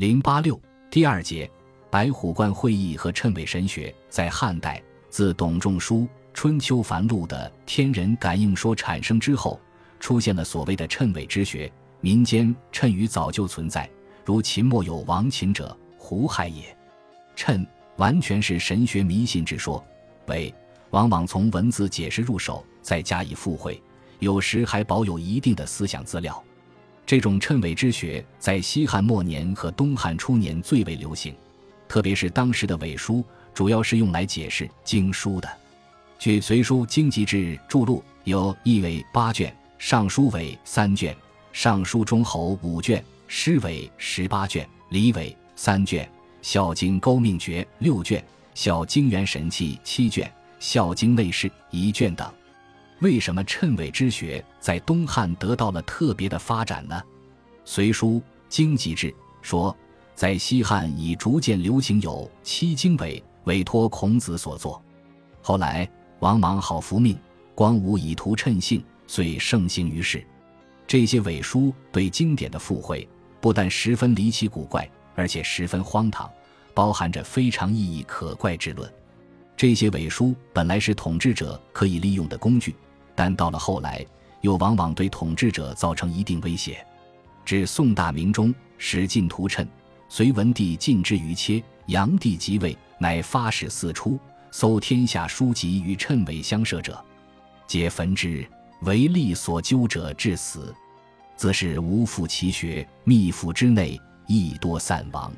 零八六第二节，白虎观会议和谶纬神学在汉代自董仲舒《春秋繁露》的天人感应说产生之后，出现了所谓的谶纬之学。民间谶语早就存在，如秦末有亡秦者，胡亥也。谶完全是神学迷信之说，纬往往从文字解释入手，再加以附会，有时还保有一定的思想资料。这种谶纬之学在西汉末年和东汉初年最为流行，特别是当时的纬书，主要是用来解释经书的。据《隋书经籍志》注录，有易纬八卷，尚书纬三卷，尚书中侯五卷，诗纬十八卷，礼纬三卷，孝经勾命诀六卷，孝经元神器七卷，孝经内事一卷等。为什么谶纬之学在东汉得到了特别的发展呢？《隋书经籍志》说，在西汉已逐渐流行有七经纬，委托孔子所作。后来王莽好服命，光武以图谶性，遂盛行于世。这些伪书对经典的附会，不但十分离奇古怪，而且十分荒唐，包含着非常意义可怪之论。这些伪书本来是统治者可以利用的工具。但到了后来，又往往对统治者造成一定威胁。至宋大明中，史进图谶，隋文帝禁之于切。炀帝即位，乃发使四出，搜天下书籍与谶纬相涉者，皆焚之。唯利所究者致死，则是无复其学，秘府之内亦多散亡。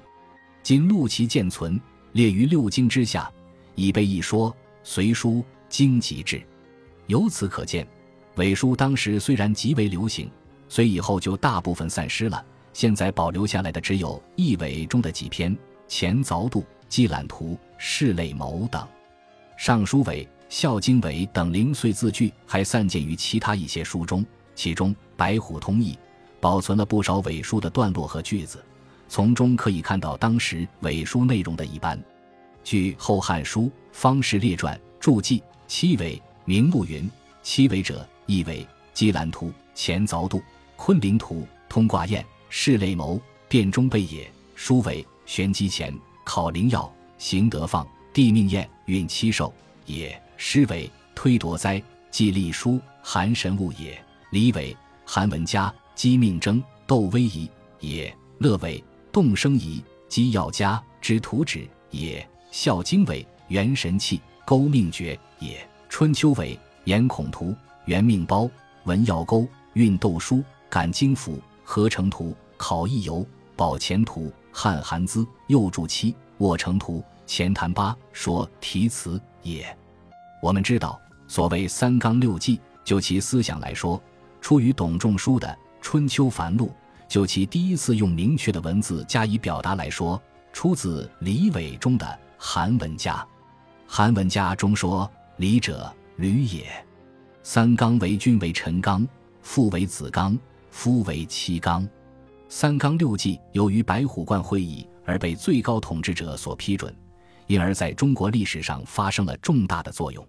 今录其见存，列于六经之下，已被一说《隋书经籍志》。由此可见，伪书当时虽然极为流行，虽以后就大部分散失了。现在保留下来的只有《易伪》中的几篇《前凿度》《积览图》《室类谋》等，《尚书伪》《孝经伪》等零碎字句还散见于其他一些书中。其中《白虎通义》保存了不少伪书的段落和句子，从中可以看到当时伪书内容的一般。据《后汉书·方士列传》注记，七伪。名目云：七纬者，意为积兰图、前凿度、昆灵图、通卦验、室类谋、变中备也。书为玄机前、考灵药、行德放、地命验、运七寿也。诗为推夺灾、记隶书、含神物也。李为韩文家、积命征、斗威仪也。乐为动生仪、积要家之图纸也。孝经为元神器、勾命诀也。春秋纬言孔图、元命包、文耀钩、运斗书、感经符、合成图、考异游、宝钱图、汉韩资、右注七、卧成图、钱谈八说题词也。我们知道，所谓三纲六纪，就其思想来说，出于董仲舒的《春秋繁露》；就其第一次用明确的文字加以表达来说，出自李伟中的《韩文家》。《韩文家》中说。礼者，吕也。三纲为君为臣纲，父为子纲，夫为妻纲。三纲六纪由于白虎观会议而被最高统治者所批准，因而在中国历史上发生了重大的作用。